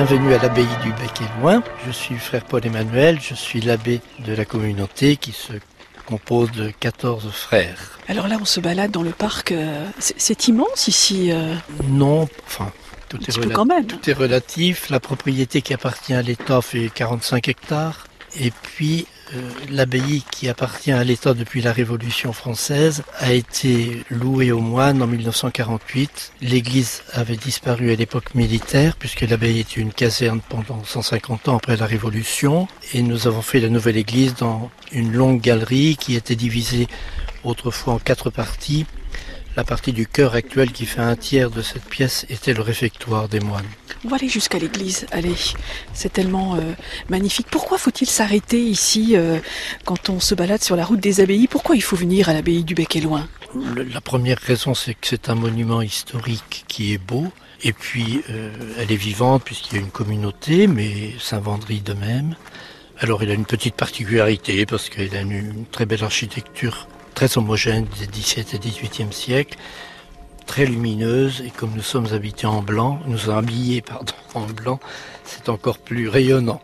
Bienvenue à l'abbaye du Bec et Loin. Je suis frère Paul Emmanuel, je suis l'abbé de la communauté qui se compose de 14 frères. Alors là, on se balade dans le parc. euh, c'est- immense ici. euh, Non, enfin, tout est, quand même. tout est relatif. La propriété qui appartient à l'État fait 45 hectares. Et puis, euh, l'abbaye qui appartient à l'État depuis la Révolution française a été louée aux moines en 1948. L'église avait disparu à l'époque militaire puisque l'abbaye était une caserne pendant 150 ans après la Révolution. Et nous avons fait la nouvelle église dans une longue galerie qui était divisée autrefois en quatre parties. La partie du chœur actuel qui fait un tiers de cette pièce était le réfectoire des moines. On va aller jusqu'à l'église. Allez, c'est tellement euh, magnifique. Pourquoi faut-il s'arrêter ici euh, quand on se balade sur la route des abbayes? Pourquoi il faut venir à l'abbaye du Bec et Loin? La première raison, c'est que c'est un monument historique qui est beau. Et puis, euh, elle est vivante puisqu'il y a une communauté, mais Saint-Vendry de même. Alors, il a une petite particularité parce qu'il a une, une très belle architecture, très homogène des 17 et 18e siècle, très lumineuse. Et comme nous sommes habités en blanc, nous sommes habillés, pardon, en blanc, c'est encore plus rayonnant.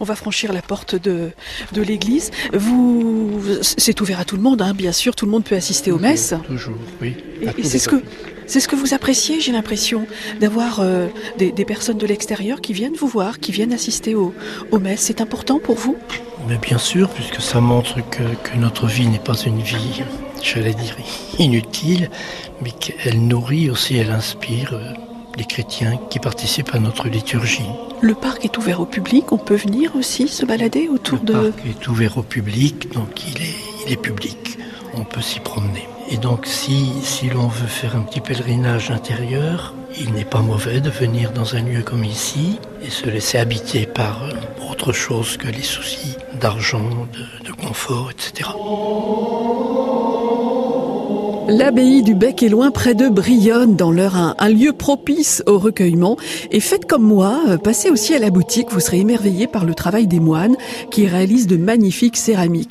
On va franchir la porte de, de l'église. Vous, c'est ouvert à tout le monde, hein, bien sûr. Tout le monde peut assister aux messes. Toujours, oui. Et, c'est ce que c'est ce que vous appréciez, j'ai l'impression, d'avoir euh, des, des personnes de l'extérieur qui viennent vous voir, qui viennent assister aux, aux messes. C'est important pour vous? Mais bien sûr, puisque ça montre que, que notre vie n'est pas une vie, j'allais dire, inutile, mais qu'elle nourrit aussi, elle inspire euh, les chrétiens qui participent à notre liturgie. Le parc est ouvert au public. On peut venir aussi se balader autour Le de. parc est ouvert au public, donc il est, il est public. On peut s'y promener. Et donc si, si l'on veut faire un petit pèlerinage intérieur, il n'est pas mauvais de venir dans un lieu comme ici et se laisser habiter par euh, autre chose que les soucis d'argent, de, confort, etc. L'abbaye du Bec est loin près de Brionne, dans l'heure un, lieu propice au recueillement. Et faites comme moi, euh, passez aussi à la boutique, vous serez émerveillé par le travail des moines qui réalisent de magnifiques céramiques.